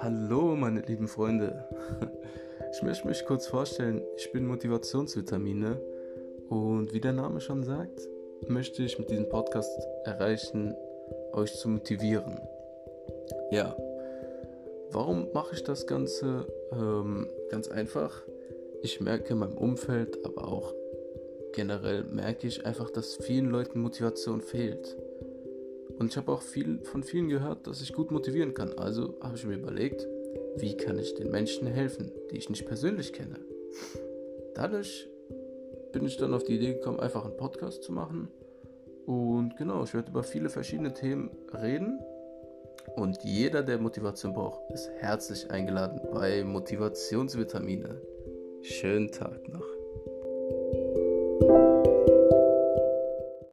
Hallo, meine lieben Freunde. Ich möchte mich kurz vorstellen, ich bin Motivationsvitamine und wie der Name schon sagt, möchte ich mit diesem Podcast erreichen, euch zu motivieren. Ja, warum mache ich das Ganze? Ähm, ganz einfach. Ich merke in meinem Umfeld, aber auch generell merke ich einfach, dass vielen Leuten Motivation fehlt. Und ich habe auch viel, von vielen gehört, dass ich gut motivieren kann. Also habe ich mir überlegt, wie kann ich den Menschen helfen, die ich nicht persönlich kenne. Dadurch bin ich dann auf die Idee gekommen, einfach einen Podcast zu machen. Und genau, ich werde über viele verschiedene Themen reden. Und jeder, der Motivation braucht, ist herzlich eingeladen bei Motivationsvitamine. Schönen Tag noch.